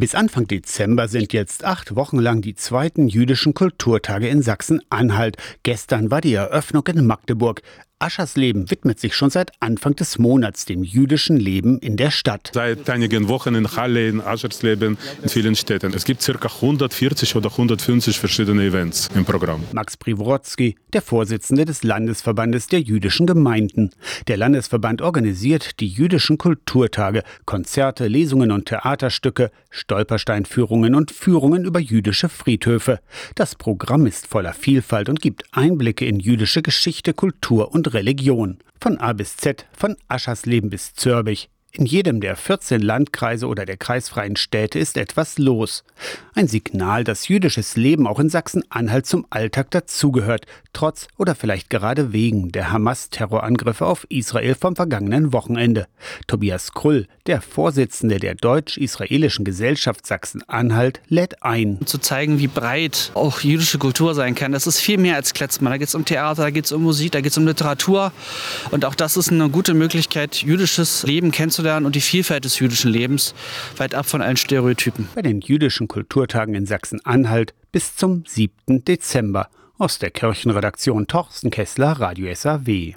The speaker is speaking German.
Bis Anfang Dezember sind jetzt acht Wochen lang die zweiten jüdischen Kulturtage in Sachsen-Anhalt. Gestern war die Eröffnung in Magdeburg. Aschersleben widmet sich schon seit Anfang des Monats dem jüdischen Leben in der Stadt. Seit einigen Wochen in Halle, in Aschersleben, in vielen Städten. Es gibt ca. 140 oder 150 verschiedene Events im Programm. Max Priwrotzki, der Vorsitzende des Landesverbandes der jüdischen Gemeinden. Der Landesverband organisiert die jüdischen Kulturtage, Konzerte, Lesungen und Theaterstücke, Stolpersteinführungen und Führungen über jüdische Friedhöfe. Das Programm ist voller Vielfalt und gibt Einblicke in jüdische Geschichte, Kultur Religion. Von A bis Z, von Aschersleben bis Zürbich. In jedem der 14 Landkreise oder der kreisfreien Städte ist etwas los. Ein Signal, dass jüdisches Leben auch in Sachsen-Anhalt zum Alltag dazugehört, trotz oder vielleicht gerade wegen der Hamas-Terrorangriffe auf Israel vom vergangenen Wochenende. Tobias Krull, der Vorsitzende der deutsch-israelischen Gesellschaft Sachsen-Anhalt, lädt ein. Zu zeigen, wie breit auch jüdische Kultur sein kann. Das ist viel mehr als Kletzmann. Da geht es um Theater, da geht es um Musik, da geht es um Literatur. Und auch das ist eine gute Möglichkeit, jüdisches Leben kennenzulernen kennenzulernen und die Vielfalt des jüdischen Lebens, weit ab von allen Stereotypen. Bei den jüdischen Kulturtagen in Sachsen-Anhalt bis zum 7. Dezember. Aus der Kirchenredaktion Torsten Kessler, Radio SAW.